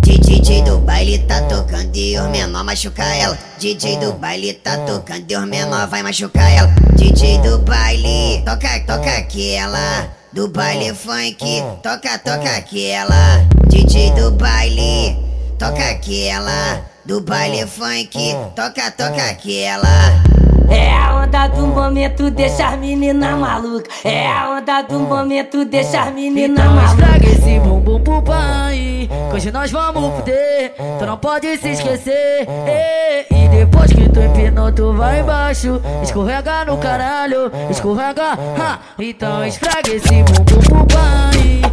DJ do baile tá tocando e os menor machuca ela. DJ do baile tá tocando e os menor vai machucar ela. DJ do baile, toca, toca aquela. Do baile funk, toca, toca aquela. DJ do baile, toca aquela. Do baile funk, toca, toca aquela. É a onda do momento, deixa as menina maluca. É a onda do momento, deixa as menina Então maluca. estraga esse bumbum pro pai que Hoje nós vamos fuder. Tu não pode se esquecer. E depois que tu empinou tu vai embaixo. Escorrega no caralho Escorrega, ha! Então esfrega esse bumbum pro pai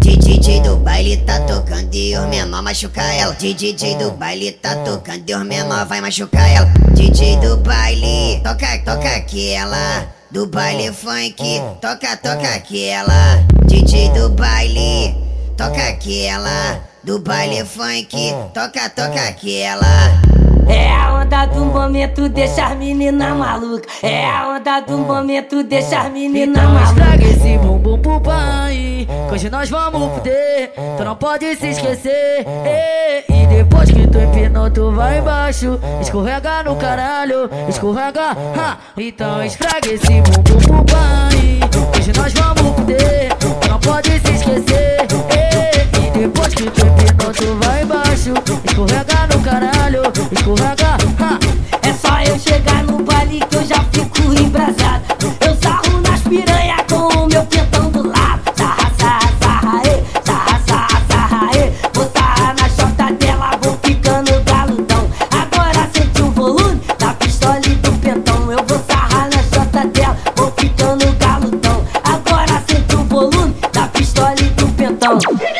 DJ do baile tá tocando e os menor machuca ela. DJ do baile tá tocando e os menor vai machucar ela. DJ do baile, toca, toca aquela. Do baile funk, toca, toca aquela. DJ do baile, toca aquela. Do baile funk, toca, toca aquela. É a onda do momento, deixa as menina maluca. É a onda do momento, deixa as menina então estrague Estraga esse bumbum pro pai, que hoje nós vamos poder. Tu não pode se esquecer. E depois que tu empinou, tu vai embaixo. Escorrega no caralho, escorrega. Ha. Então estraga esse bumbum pro pai, que hoje nós vamos poder. Tu não pode se esquecer. E depois que tu empinou, 动